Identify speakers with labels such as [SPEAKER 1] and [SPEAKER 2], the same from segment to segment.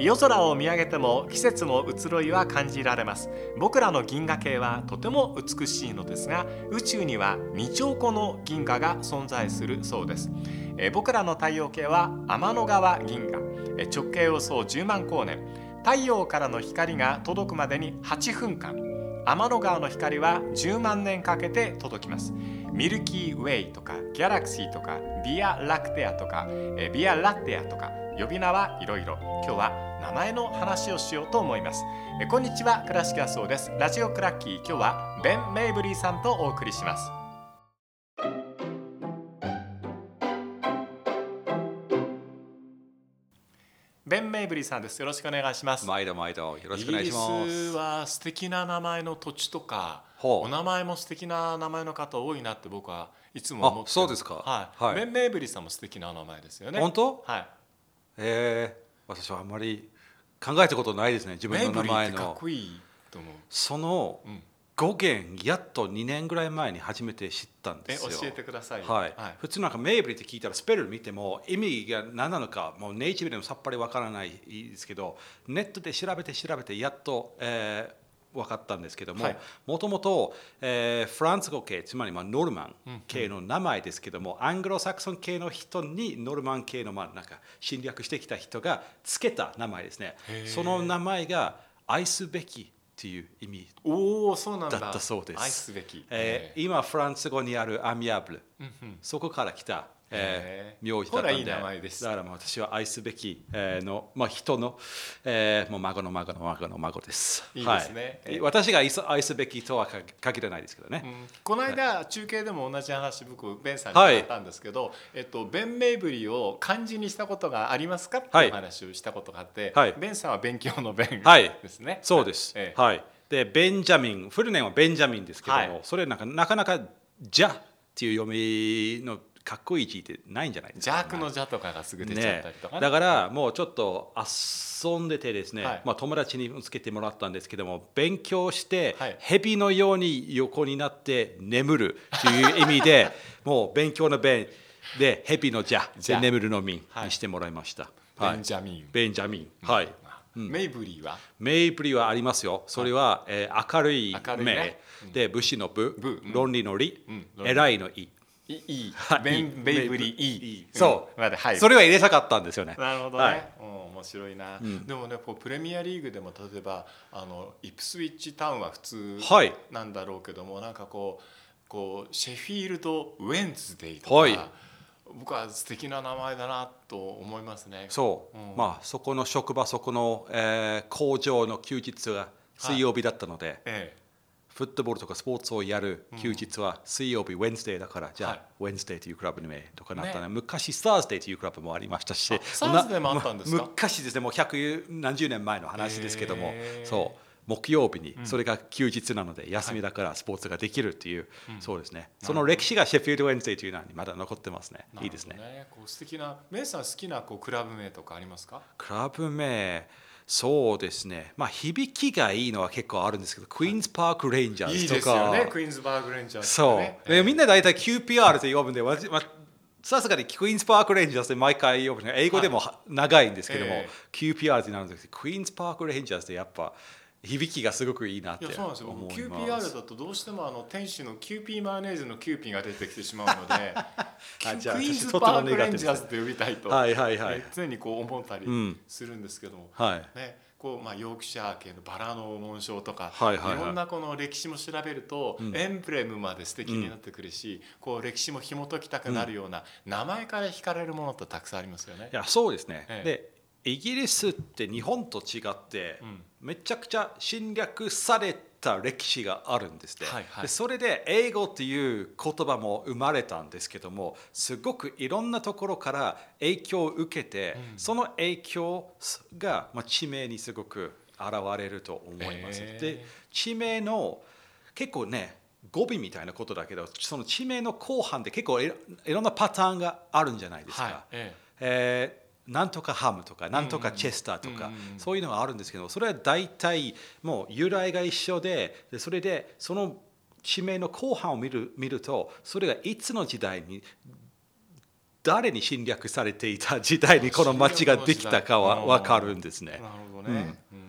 [SPEAKER 1] 夜空を見上げても季節の移ろいは感じられます。僕らの銀河系はとても美しいのですが宇宙には2兆個の銀河が存在するそうです。え僕らの太陽系は天の川銀河。え直径およそ10万光年。太陽からの光が届くまでに8分間。天の川の光は10万年かけて届きます。ミルキーウェイとかギャラクシーとかビアラクテアとかビアラテアとか呼び名はいろいろ。今日は名前の話をしようと思います。えこんにちは。倉敷そうです。ラジオクラッキー。今日はベン・メイブリーさんとお送りします。ベン・メイブリーさんです。よろしくお願いします。
[SPEAKER 2] 毎度毎度よろしくお願いしま
[SPEAKER 1] イギリ
[SPEAKER 2] す
[SPEAKER 1] スは素敵な名前の土地とかお名前も素敵な名前の方多いなって僕はいつも思って
[SPEAKER 2] あそうですか。
[SPEAKER 1] はい、
[SPEAKER 2] はい。
[SPEAKER 1] ベン・メイブリーさんも素敵なお名前ですよね。
[SPEAKER 2] 本当？
[SPEAKER 1] はい
[SPEAKER 2] え。ー、私はあんまり考えたことないですね。自分の名前の。
[SPEAKER 1] こいいと思う。
[SPEAKER 2] その
[SPEAKER 1] うん。
[SPEAKER 2] 語源やっと2年ぐらい前に初めて知ったんですよ。
[SPEAKER 1] え教えてください。よ
[SPEAKER 2] はい。
[SPEAKER 1] はい。
[SPEAKER 2] 普通なんかメイブリって聞いたらスペル見ても意味が何なのかもうネイティブでもさっぱりわからないですけどネットで調べて調べてやっと、えー分かったんですけども
[SPEAKER 1] はい。
[SPEAKER 2] もともとえーフランス語系つまりまあノルマン系の名前ですけども、アングロサクソン系の人にノルマン系のまあなんか侵略してきた人がつけた名前ですね。その名前が愛すべきっていう意味
[SPEAKER 1] おおそうなんだ。
[SPEAKER 2] だったそうです。
[SPEAKER 1] 愛すべき。
[SPEAKER 2] えー。今フランス語にあるアミアブルそこから来た、え
[SPEAKER 1] へー。
[SPEAKER 2] ー名字だったんで。
[SPEAKER 1] いい名前です。
[SPEAKER 2] だから私は愛すべき、えーの、まあ、人の、えーもう孫の孫の孫の孫です。
[SPEAKER 1] いいですね。
[SPEAKER 2] はい。
[SPEAKER 1] えー。
[SPEAKER 2] 私が愛すべきとはか限らないですけどね。
[SPEAKER 1] うん。この間中継でも同じ話僕ベンさんに聞い。たんですけど、えっと、ベン・メイブリーを漢字にしたことがありますかって
[SPEAKER 2] はい。いう
[SPEAKER 1] 話をしたことがあって、
[SPEAKER 2] はい。
[SPEAKER 1] ベンさんは勉強のベン
[SPEAKER 2] はい。
[SPEAKER 1] ですね。
[SPEAKER 2] そうです。
[SPEAKER 1] ええ。
[SPEAKER 2] はい。で、ベンジャミン、フルネームはベンジャミンですけども、
[SPEAKER 1] はい。
[SPEAKER 2] それなんかなかなかじゃっていう読みのかっこいい字ってないんじゃないですか？
[SPEAKER 1] 邪悪の邪とかがすぐ出ちゃったりとかね。
[SPEAKER 2] だからもうちょっと遊んでてですね、
[SPEAKER 1] はい。
[SPEAKER 2] まあ、友達につけてもらったんですけども勉強して
[SPEAKER 1] はい。
[SPEAKER 2] 蛇のように横になって眠るという意味で もう勉強の弁。で蛇のじゃ
[SPEAKER 1] じゃ
[SPEAKER 2] で眠るのみ
[SPEAKER 1] はい。
[SPEAKER 2] にしてもらいました、
[SPEAKER 1] ベンジャミン。
[SPEAKER 2] ベンジャミン。はい。
[SPEAKER 1] メイブリーは？
[SPEAKER 2] メイプリはありますよ。それは、えー明るい目、
[SPEAKER 1] ね
[SPEAKER 2] で武士の武、論理の理、
[SPEAKER 1] うん。
[SPEAKER 2] 偉いのい
[SPEAKER 1] い。いい。
[SPEAKER 2] はい。
[SPEAKER 1] ベイブリーいい。
[SPEAKER 2] そう。それは入れたかったんですよね。
[SPEAKER 1] なるほどね、面白いな、
[SPEAKER 2] ん。
[SPEAKER 1] でもねこうプレミアリーグでも例えばあのイプスウィッチタウンは普通
[SPEAKER 2] はい。
[SPEAKER 1] なんだろうけども、なんかこうこうシェフィールド・ウェンズデイとか、
[SPEAKER 2] はい。
[SPEAKER 1] 僕は素敵な名前だなと思いますね。
[SPEAKER 2] そう、
[SPEAKER 1] うん。
[SPEAKER 2] まあそこの職場そこの、えー工場の休日が水曜日だったので、
[SPEAKER 1] え
[SPEAKER 2] フットボールとかスポーツをやる休日は水曜日、ウェンズデーだからじゃあ、
[SPEAKER 1] はい。
[SPEAKER 2] ウェンズデーというクラブの名とかなったら、
[SPEAKER 1] ね。
[SPEAKER 2] 昔スターズデーというクラブもありましたし
[SPEAKER 1] あスターズデーもあったんですか？
[SPEAKER 2] ま昔ですねもう百何十年前の話ですけどもそう。木曜日にそれが休日なので休みだからスポーツができるっていう、そうですね。その歴史がシェフィールド・ウェンズデーというのにまだ残ってますね。
[SPEAKER 1] え
[SPEAKER 2] いいですね。
[SPEAKER 1] こう素敵なメイさん好きなこうクラブ名とかありますか？
[SPEAKER 2] クラブ名、そうですね、まあ、響きがいいのは結構あるんですけど、クイーンズパーク・レンジャー
[SPEAKER 1] いい
[SPEAKER 2] ズとか、
[SPEAKER 1] ですよね。クイーンズバーグレンジャーズと
[SPEAKER 2] そう、
[SPEAKER 1] かね。
[SPEAKER 2] でみんな大体 QPR って呼ぶんで、わまあさすがにクイーンズパーク・レンジャーズで毎回呼ぶの英語でも長いんですけども、
[SPEAKER 1] え
[SPEAKER 2] QPR ってなるんですけど、クイーンズパーク・レンジャーズってやっぱ響きがすごくいいなって
[SPEAKER 1] いやそうなんですよ。
[SPEAKER 2] 思
[SPEAKER 1] 僕
[SPEAKER 2] います。
[SPEAKER 1] QPR だとどうしてもあの店主のキューピーマヨネーズのキューピーが出てきてしまうので
[SPEAKER 2] あ
[SPEAKER 1] クイーンズパークレンジャーズと呼びたいと、
[SPEAKER 2] はい。はいはい
[SPEAKER 1] え常にこう思ったり
[SPEAKER 2] うん。
[SPEAKER 1] するんですけども、
[SPEAKER 2] はい。
[SPEAKER 1] ねこうまあ、ヨークシャー系のバラの紋章とか、
[SPEAKER 2] はいはいはい。
[SPEAKER 1] ろんなこの歴史も調べると、
[SPEAKER 2] ん。
[SPEAKER 1] エンブレムまで素敵になってくるし、こう歴史も紐解きたくなるような、名前から惹かれるものってたくさんありますよね。
[SPEAKER 2] い。やそうですね、
[SPEAKER 1] ええ。
[SPEAKER 2] でイギリスって日本と違って、
[SPEAKER 1] うん。
[SPEAKER 2] めちゃくちゃ侵略された歴史があるんですね、
[SPEAKER 1] はいはい。
[SPEAKER 2] でそれで英語っていう言葉も生まれたんですけどもすごくいろんなところから影響を受けて、
[SPEAKER 1] うん。
[SPEAKER 2] その影響が、まあ、地名にすごく現れると思います、
[SPEAKER 1] へえ
[SPEAKER 2] で地名の結構ね語尾みたいなことだけどその地名の後半で結構いろんなパターンがあるんじゃないですか、
[SPEAKER 1] はいえ。
[SPEAKER 2] えーなんとかハムとかなんとかチェスターとか、そういうのがあるんですけどそれは大体もう由来が一緒ででそれでその地名の後半を見る見るとそれがいつの時代に誰に侵略されていた時代にこの町ができたかは分かるんですね。
[SPEAKER 1] なるほどね、うん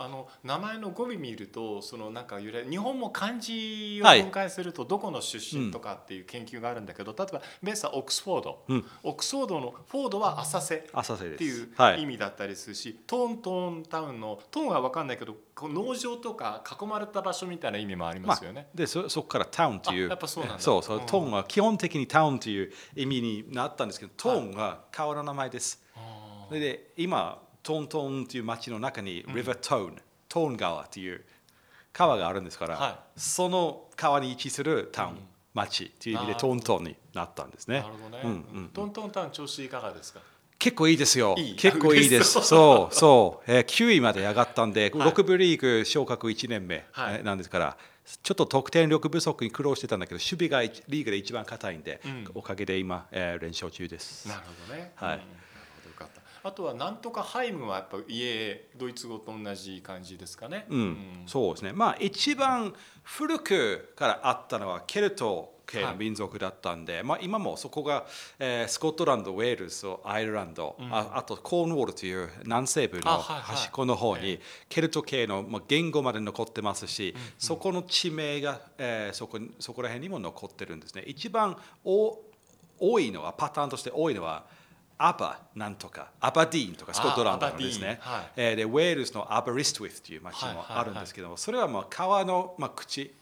[SPEAKER 1] あの名前の語尾見るとそのなんか由来日本も漢字を分解するとどこの出身とかっていう研究があるんだけど、例えばベースはオックスフォード、うん、オックスフォードのフォードは浅瀬っていう意味だったりするし、はい、トーントーンタウンのトーンは分かんないけど農場とか囲まれた場所みたいな意味もありますよね。ま
[SPEAKER 2] あ、でそそこからタウンという。
[SPEAKER 1] やっぱそうなん
[SPEAKER 2] そうそう、トーンは基本的にタウンという意味になったんですけどトーンが川の名前です。はい、で今トーントーンという町の中にリバートーン、トーン川という川があるんですから、はい、その川に位置するタウン、うん、町という意味でトントンになったんですね。
[SPEAKER 1] なるほどね。うんうん、トントンタウン調子いかがですか？
[SPEAKER 2] 結構いいですよ。いい結構いいです。そうそう、えー、9位まで上がったんで、はい、6部リーグ昇格1年目、はい、なんですから、ちょっと得点力不足に苦労してたんだけど、守備がリーグで一番硬いんで、うん、おかげで今、えー、連勝中です。
[SPEAKER 1] なるほどね。はい。うんあとはなんとかハイムはやっぱ家ドイツ語と同じ感じですかね。
[SPEAKER 2] うん、うん、そうですね。まあ一番古くからあったのはケルト系の民族だったんで、はい、まあ今もそこが、えー、スコットランド、ウェールズ、アイルランド、うん、ああとコーンウォールという南西部の端っこの方にケルト系の、まあ、言語まで残ってますし、うんうん、そこの地名が、えー、そこそこら辺にも残ってるんですね。一番お多いのはパターンとして多いのはアバなんとかアバディーンとかスコットランドのですね、はい、えー、でウェールズのアバリストウィスという町もあるんですけども、それはまあ川の、まあ、口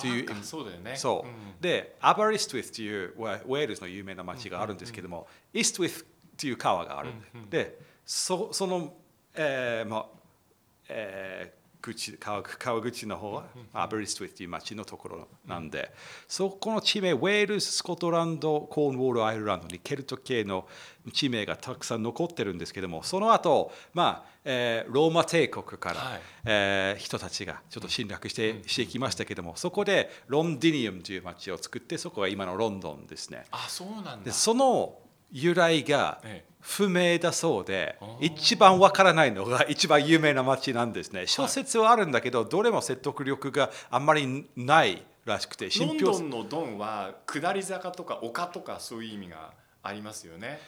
[SPEAKER 1] というそうだよね。
[SPEAKER 2] そう、うん、でアバリストウィスというウェールズの有名な町があるんですけども、うん、イストウィスという川がある、うんうん、でそその、えーまあえー口川川口の方はアベリストウィスという町のところなんで、そこの地名ウェールズスコットランドコーンウォールアイルランドにケルト系の地名がたくさん残ってるんですけどもその後、まあえー、ローマ帝国から、はい、えー、人たちがちょっと侵略して,、してきましたけどもそこでロンディニウムという町を作ってそこが今のロンドンですね。
[SPEAKER 1] あそうなん
[SPEAKER 2] だ。その由来が不明だそうで、一番わからないのが一番有名な町なんですね。小説はあるんだけど、どれも説得力があんまりないらしくて、
[SPEAKER 1] ロンドンのドンは下り坂とか丘とかそういう意味がありますよね。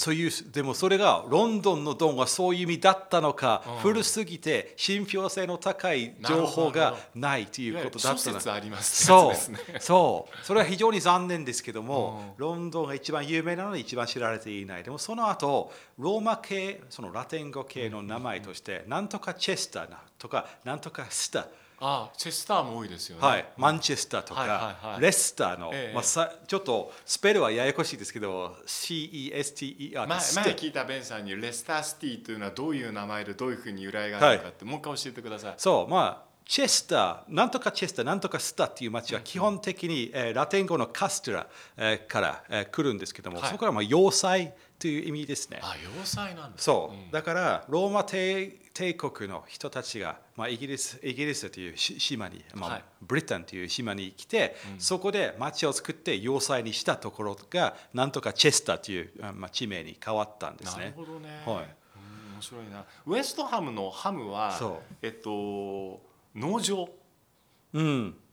[SPEAKER 2] そういうでもそれがロンドンのドンはそういう意味だったのか、うん、古すぎて信憑性の高い情報がないということだったのそう。そう。それは非常に残念ですけども、うん、ロンドンが一番有名なので一番知られていない。でもその後ローマ系そのラテン語系の名前として、なんとかチェスターとかなんとかスター
[SPEAKER 1] あチェスターも多いですよね。
[SPEAKER 2] はい、マンチェスターとか、はいはいはい、レスターの、ええ、まあ、さちょっとスペルはややこしいですけど CESTER 前前
[SPEAKER 1] 聞いたベンさんにレスターシティというのはどういう名前でどういうふうに由来があるかって、はい、もう一回教えてください。
[SPEAKER 2] そうまあチェスター、なんとかチェスター、なんとかスタっていう町は基本的に、えー、ラテン語のカストラ、えー、から、えー、来るんですけども、はい、そこからまあ要塞という意味ですね。
[SPEAKER 1] あ、要塞なん
[SPEAKER 2] そう、うん、だからローマ帝帝国の人たちが、まあ、イギリスイギリスという島に、まあ、はい、ブリタンという島に来て、うん、そこで町を作って要塞にしたところがなんとかチェスターという、まあ、地名に変わったんですね。
[SPEAKER 1] なるほどね。はい。面白いな。ウエストハムのハムはえっと農場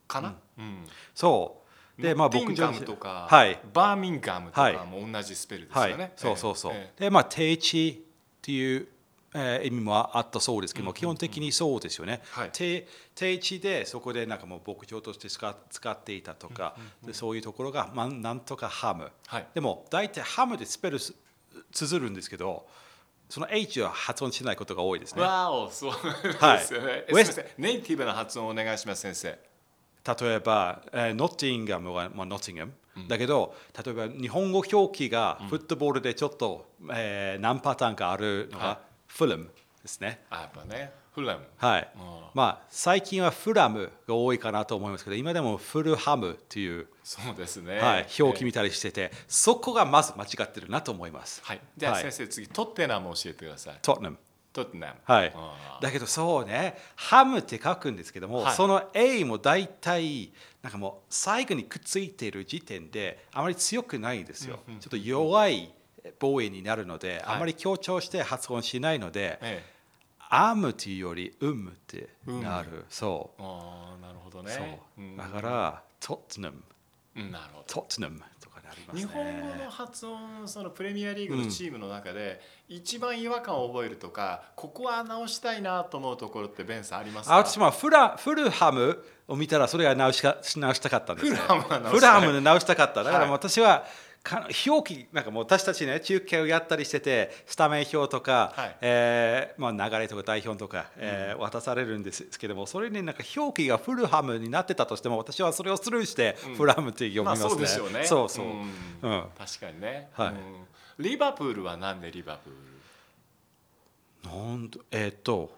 [SPEAKER 1] かな、
[SPEAKER 2] うん、うん、そう。
[SPEAKER 1] でまあ僕ガムとか、はい、バーミンガムとかも同じスペルですよね、はい。はい、
[SPEAKER 2] そうそうそう、えー、でまあ定地っていうえー、意味もあったそうですけども、基本的にそうですよね、はい、定定地でそこでなんかもう牧場として使使っていたとか、でそういうところが、まあ、なんとかハム、はい、でも大体ハムでスペル綴るんですけどその H は発音しないことが多いですね。
[SPEAKER 1] わお、そうですよね。はい、ネイティブな発音をお願いします、先生。
[SPEAKER 2] 例えば、えー、ノッティンガムは、まあ、ノッティンガム、うん、だけど、例えば日本語表記がフットボールでちょっと、うん、えー、何パターンかあるのが、はい、フルムですね。
[SPEAKER 1] あやっぱね。フラム。
[SPEAKER 2] はい。まあ最近はフラムが多いかなと思いますけど、今でもフルハムという
[SPEAKER 1] そうですね。
[SPEAKER 2] はい、表記見たりしてて、そこがまず間違ってるなと思います。
[SPEAKER 1] はい。じゃあ先生、次トッテナム教えてください。
[SPEAKER 2] トッテナム。
[SPEAKER 1] トッテナム。
[SPEAKER 2] はい。だけどそうね、ハムって書くんですけども、はい、その A も大体なんかもう最後にくっついている時点であまり強くないんですよ。ちょっと弱い防衛になるので、あまり強調して発音しないので。ええ。アムというよりウムってなる、そ
[SPEAKER 1] う。あなるほどね。
[SPEAKER 2] だからトットナム、
[SPEAKER 1] うん、なるほど。
[SPEAKER 2] トットナムとかねがありますね。
[SPEAKER 1] 日本語の発音そのプレミアリーグのチームの中で、一番違和感を覚えるとかここは直したいなと思うところってベンさんありますか？
[SPEAKER 2] あ私もフラフルハムを見たらそれが直しか直したかったんです、ね、
[SPEAKER 1] フルハムは直した
[SPEAKER 2] かった。だから
[SPEAKER 1] はい。
[SPEAKER 2] 私は、か表記なんかもう私たちね中継をやったりしててスタメン表とか、
[SPEAKER 1] はい。
[SPEAKER 2] えーまあ、流れとか代表とか、えー渡されるんですけどもそれになんか表記がフルハムになってたとしても私はそれをスルーしてフルハムって読み
[SPEAKER 1] まあ
[SPEAKER 2] ますね、
[SPEAKER 1] そうでしょうね。
[SPEAKER 2] そうそう、
[SPEAKER 1] ん。
[SPEAKER 2] うん。
[SPEAKER 1] 確かにね、
[SPEAKER 2] はい。
[SPEAKER 1] うん。リバプールはなんでリバプール？
[SPEAKER 2] なんでえーっと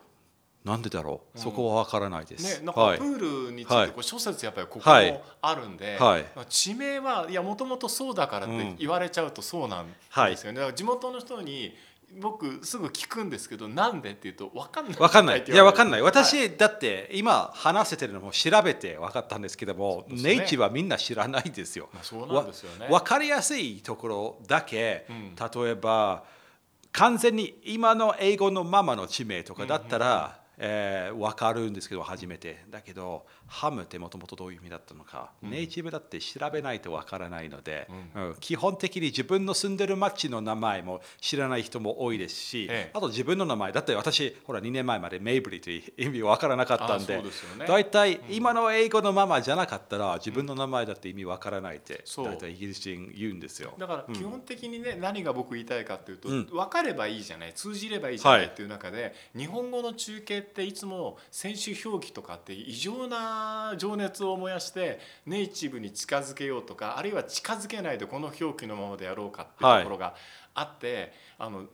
[SPEAKER 2] なんでだろう、そこは分からないです、
[SPEAKER 1] ね、なんか
[SPEAKER 2] はい。
[SPEAKER 1] プールについ
[SPEAKER 2] はい
[SPEAKER 1] てこう諸説やっぱりここ
[SPEAKER 2] はい。
[SPEAKER 1] もあるんで、
[SPEAKER 2] はい。
[SPEAKER 1] 地名はいやもともとそうだからって言われちゃうとそうなんですよね、だから地元の人に僕すぐ聞くんですけどなんでって言うと分かんない。
[SPEAKER 2] わかんない。いや、わかんない。
[SPEAKER 1] はい。
[SPEAKER 2] 私、だって今話せてるのも調べて分かったんですけども、
[SPEAKER 1] ね。
[SPEAKER 2] ネイチはみんな知らないですよ。
[SPEAKER 1] まあそうなんですよ
[SPEAKER 2] 分かりやすいところだけ、
[SPEAKER 1] うん。
[SPEAKER 2] 例えば、完全に今の英語のままの地名とかだったら、えー分かるんですけど初めて。だけどハムってもともとどういう意味だったのか、ネイティブだって調べないと分からないので、うん。基本的に自分の住んでる町の名前も知らない人も多いですし、
[SPEAKER 1] ええ。
[SPEAKER 2] あと自分の名前だって私ほら2年前までメイブリという意味分からなかったん
[SPEAKER 1] あ
[SPEAKER 2] で
[SPEAKER 1] そうですよね。
[SPEAKER 2] 大体今の英語のままじゃなかったら自分の名前だって意味分からないって大体イギリス人言うんですよ。
[SPEAKER 1] だから基本的にね、何が僕言いたいかっていうと、
[SPEAKER 2] うん。
[SPEAKER 1] 分かればいいじゃない通じればいいじゃな
[SPEAKER 2] はいい
[SPEAKER 1] っていう中で、日本語の中継っていつも選手表記とかって異常な情熱を燃やしてネイティブに近づけようとかあるいは近づけないでこの表記のままでやろうかっていうところがあって、あの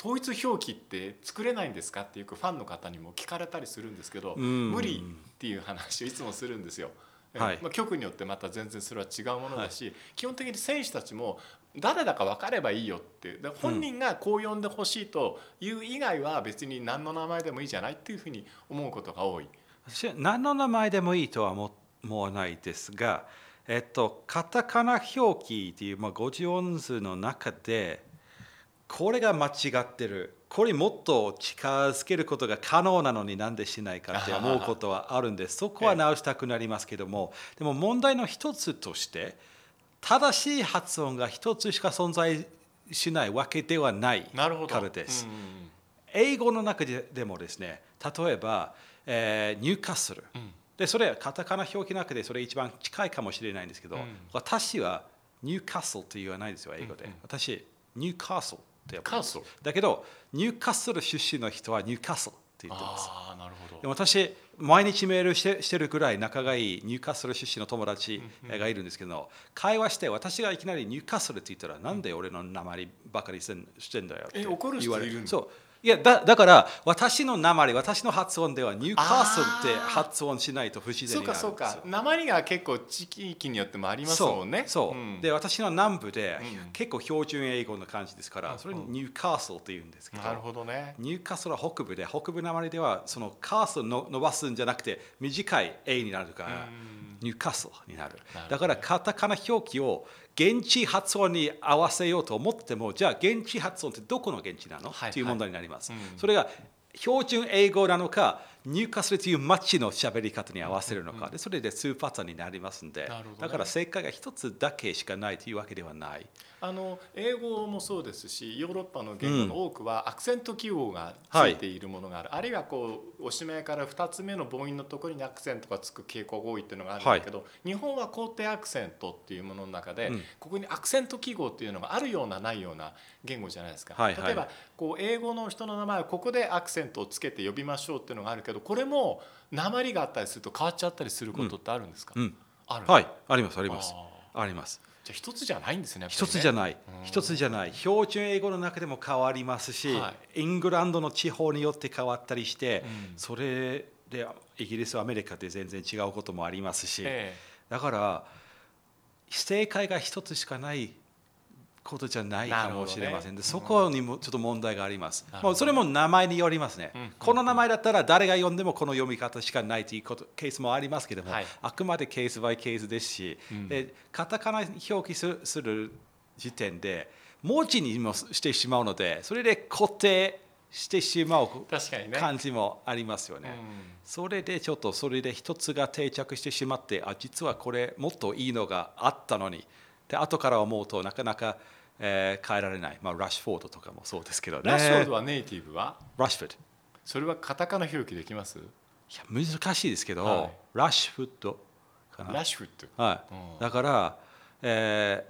[SPEAKER 1] 統一表記って作れないんですかっていうファンの方にも聞かれたりするんですけど、
[SPEAKER 2] ん
[SPEAKER 1] 無理っていう話をいつもするんですよ。
[SPEAKER 2] はい
[SPEAKER 1] まあ、局によってまた全然それは違うものだし、基本的に選手たちも誰だか分かればいいよってだから本人がこう呼んでほしいという以外は別に何の名前でもいいじゃないっていうふうに思うことが多い。
[SPEAKER 2] 私は何の名前でもいいとは思思わないですが、えっと、カタカナ表記っていう、まあ、50音数の中でこれが間違ってる。これもっと近づけることが可能なのになんでしないかって思うことはあるんです。そこは直したくなりますけども。でも問題の一つとして正しい発音が一つしか存在しないわけではないからです。英語の中ででもですね例えば、えー、ニューカッスル、でそれはカタカナ表記の中でそれ一番近いかもしれないんですけど、
[SPEAKER 1] うん。
[SPEAKER 2] 私はニューカッスルって言わないですよ英語で、
[SPEAKER 1] うんうん。
[SPEAKER 2] 私ニューカッスルって呼ぶ
[SPEAKER 1] カーソル
[SPEAKER 2] だけどニューカッスル出身の人はニューカッスルって言ってます。
[SPEAKER 1] ああなるほ
[SPEAKER 2] で
[SPEAKER 1] ど。
[SPEAKER 2] も私毎日メールしてしてるぐらい仲がいいニューカッスル出身の友達がいるんですけど、会話して私がいきなりニューカッスルって言ったら、なんで俺の名前バカにしてんだよって
[SPEAKER 1] え怒る人
[SPEAKER 2] 言われ
[SPEAKER 1] いる。の
[SPEAKER 2] そういやだだから私の名前私の発音ではニューカッスルって発音しないと不自然
[SPEAKER 1] そう
[SPEAKER 2] になるんですよ。
[SPEAKER 1] かそうか。訛りが結構地域によってもありますもんね。
[SPEAKER 2] そうそう、
[SPEAKER 1] ん。
[SPEAKER 2] で私の南部で、
[SPEAKER 1] うん。
[SPEAKER 2] 結構標準英語の感じですから、それにニューカーソルって言うんですけど
[SPEAKER 1] なるほどね。
[SPEAKER 2] ニューカッスルは北部で北部訛りではそのカーソルの伸ばすんじゃなくて短い A になるから
[SPEAKER 1] うん
[SPEAKER 2] ニューカッスルになるだからカタカナ表記を現地発音に合わせようと思ってもじゃあ現地発音ってどこの現地なの、
[SPEAKER 1] はい
[SPEAKER 2] っていう問題になります、
[SPEAKER 1] はいうん。
[SPEAKER 2] それが標準英語なのかニューカッスルという街の喋り方に合わせるのか、でそれで2パターンになりますんで、だから正解が一つだけしかないというわけではない
[SPEAKER 1] あの英語もそうですしヨーロッパの言語の多くはアクセント記号がつ
[SPEAKER 2] はい
[SPEAKER 1] いているものがある、あるいはこうおしまいから2つ目の母音のところにアクセントがつく傾向が多いっていうのがあるんだけど、日本は肯定アクセントっていうものの中で、
[SPEAKER 2] うん。
[SPEAKER 1] ここにアクセント記号っていうのがあるようなないような言語じゃないですか。
[SPEAKER 2] はいはい。
[SPEAKER 1] 例えばこう英語の人の名前はここでアクセントをつけて呼びましょうっていうのがあるけどこれも鉛があったりすると変わっちゃったりすることってあるんですか、
[SPEAKER 2] うん。
[SPEAKER 1] ある
[SPEAKER 2] はい。ありますあります。
[SPEAKER 1] あ
[SPEAKER 2] あります
[SPEAKER 1] じゃあ一つじゃないんですねやっぱり
[SPEAKER 2] 一
[SPEAKER 1] ね
[SPEAKER 2] つじゃない。
[SPEAKER 1] うん。
[SPEAKER 2] 一つじゃない。標準英語の中でも変わりますし、
[SPEAKER 1] は
[SPEAKER 2] イングランドの地方によって変わったりして、
[SPEAKER 1] うん。
[SPEAKER 2] それでイギリスアメリカで全然違うこともありますし、
[SPEAKER 1] え
[SPEAKER 2] だから正解が一つしかないことじゃないかもしれません、
[SPEAKER 1] ね。
[SPEAKER 2] でそこにもちょっと問題があります、もうそれも名前によりますね、
[SPEAKER 1] うん。
[SPEAKER 2] この名前だったら誰が読んでもこの読み方しかないということケースもありますけども、
[SPEAKER 1] はい。
[SPEAKER 2] あくまでケースバイケースですし、
[SPEAKER 1] うん。
[SPEAKER 2] でカタカナ表記するする時点で文字にもしてしまうのでそれで固定してしまう
[SPEAKER 1] 確かにね。
[SPEAKER 2] 感じもありますよね。
[SPEAKER 1] うん。
[SPEAKER 2] それでちょっとそれで一つが定着してしまってあ実はこれもっといいのがあったのにで後から思うとなかなか、えー変えられない、まあ、ラッシュフォードとかもそうですけどね。
[SPEAKER 1] ラッシュフォードはネイティブは？
[SPEAKER 2] ラッシュフォードい
[SPEAKER 1] それはカタカナ表記できます？
[SPEAKER 2] や難しいですけど、
[SPEAKER 1] はい。
[SPEAKER 2] ラッシュフットかな。
[SPEAKER 1] ラッシュフット
[SPEAKER 2] はい。
[SPEAKER 1] うん。
[SPEAKER 2] だから、え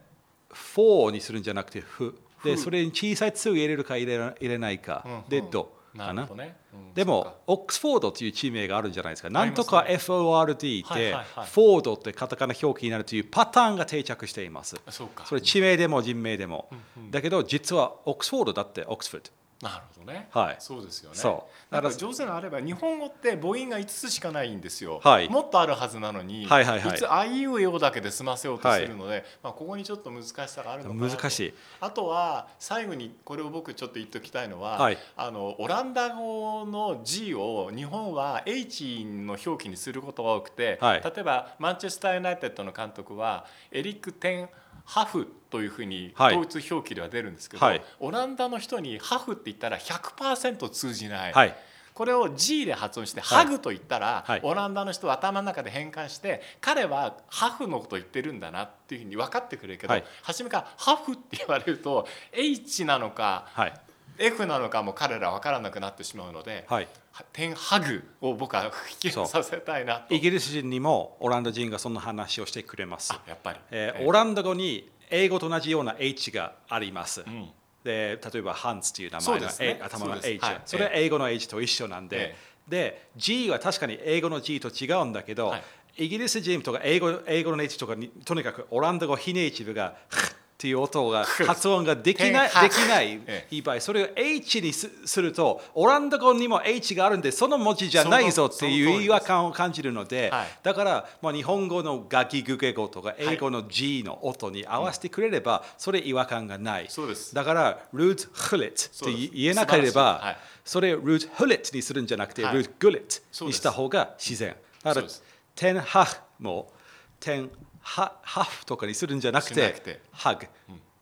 [SPEAKER 2] ー、4にするんじゃなくてフで
[SPEAKER 1] フ
[SPEAKER 2] それに小さい「つ」を入れるか入れな入れないか、
[SPEAKER 1] うんうん。
[SPEAKER 2] で「ド」かな
[SPEAKER 1] ね、うん
[SPEAKER 2] でもオックスフォードという地名があるんじゃないですか。なんとか FORD で
[SPEAKER 1] はいはいはい、
[SPEAKER 2] フォードってカタカナ表記になるというパターンが定着しています。
[SPEAKER 1] そうか
[SPEAKER 2] それ地名でも人名でも。
[SPEAKER 1] うんうん
[SPEAKER 2] だけど実はオックスフォードだってオックスフォード。
[SPEAKER 1] なるほどね、
[SPEAKER 2] はい。
[SPEAKER 1] そうですよね。
[SPEAKER 2] そう。
[SPEAKER 1] だから上手なのあれば日本語って母音が5つしかないんですよ、
[SPEAKER 2] はい。
[SPEAKER 1] もっとあるはずなのに、
[SPEAKER 2] はいはいはい。
[SPEAKER 1] つあいうえおだけで済ませようとするので、まあ、ここにちょっと難しさがあるのかなと。
[SPEAKER 2] 難しい。
[SPEAKER 1] あとは最後にこれを僕ちょっと言っておきたいのは、
[SPEAKER 2] はい。
[SPEAKER 1] あのオランダ語の G を日本は H の表記にすることが多くて、
[SPEAKER 2] はい。
[SPEAKER 1] 例えばマンチェスター・ユナイテッドの監督はエリック・テンハフというふうに
[SPEAKER 2] はい。
[SPEAKER 1] 統一表記では出るんですけど、
[SPEAKER 2] はい。
[SPEAKER 1] オランダの人にハフって言ったら100%通じない、
[SPEAKER 2] はい。
[SPEAKER 1] これを G で発音して
[SPEAKER 2] はい。
[SPEAKER 1] ハグと言ったら、
[SPEAKER 2] はい。
[SPEAKER 1] オランダの人は頭の中で変換して彼はハフのことを言ってるんだなっていうふうに分かってくれるけど、
[SPEAKER 2] はい。
[SPEAKER 1] 初めからハフって言われると H なのか
[SPEAKER 2] はい。
[SPEAKER 1] F なのかも彼ら分からなくなってしまうので、
[SPEAKER 2] はい。
[SPEAKER 1] 点ハグを僕は引き
[SPEAKER 2] そう
[SPEAKER 1] させたいなと。
[SPEAKER 2] イギリス人にもオランダ人がそんな話をしてくれます。
[SPEAKER 1] あ。やっぱり、
[SPEAKER 2] えー
[SPEAKER 1] え
[SPEAKER 2] オランダ語に英語と同じような H があります。
[SPEAKER 1] うん。
[SPEAKER 2] で例えばハンツという名前の
[SPEAKER 1] ね。
[SPEAKER 2] 頭の H
[SPEAKER 1] はい。
[SPEAKER 2] それは英語の H と一緒なんで、
[SPEAKER 1] え。
[SPEAKER 2] で G は確かに英語の G と違うんだけど、
[SPEAKER 1] はい。
[SPEAKER 2] イギリス人とか英語英語の H とかにとにかくオランダ語非ネイティブが っていう音が 発音ができない
[SPEAKER 1] 変
[SPEAKER 2] できない 場合それを H にすするとオランダ語にも H があるんでその文字じゃないぞっていう違和感を感じるので、
[SPEAKER 1] はい。
[SPEAKER 2] だから、まあ、日本語のガキグゲ語とか英語の G の音に合わせてくれれば、それ違和感がない。
[SPEAKER 1] そうです。
[SPEAKER 2] だから、ルーツ・フレットって言えなければ、
[SPEAKER 1] はい
[SPEAKER 2] それをルーツ・フレットにするんじゃなくて、
[SPEAKER 1] はい。
[SPEAKER 2] ルーツ・グレットにした方が自然。だからテンハフも、テンハハフとかにするんじゃなくてハグ、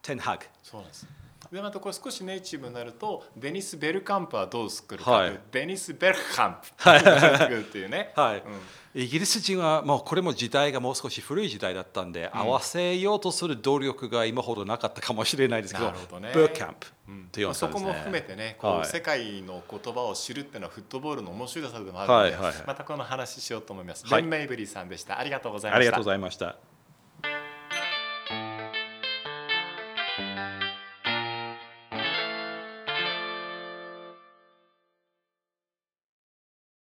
[SPEAKER 2] テンハグ。
[SPEAKER 1] そうなんです。でまたこれ少しネイティブになるとデニス・ベルカンプはどう作るか
[SPEAKER 2] はい。
[SPEAKER 1] デニス・ベルカンプ。っていうね、
[SPEAKER 2] はい。
[SPEAKER 1] うん。
[SPEAKER 2] イギリス人はもうこれも時代がもう少し古い時代だったんで、合わせようとする努力が今ほどなかったかもしれないですけど、
[SPEAKER 1] なるほどね。
[SPEAKER 2] ブーキャンプ
[SPEAKER 1] うん
[SPEAKER 2] という
[SPEAKER 1] まあそこも含めてね、こう
[SPEAKER 2] はい。
[SPEAKER 1] 世界の言葉を知るっていうのはフットボールの面白さでもあるので、
[SPEAKER 2] はいはいはい。
[SPEAKER 1] またこの話しようと思います。
[SPEAKER 2] はい。
[SPEAKER 1] ベン・メイブリーさんでした。ありがとうございました。
[SPEAKER 2] ありがとうございました。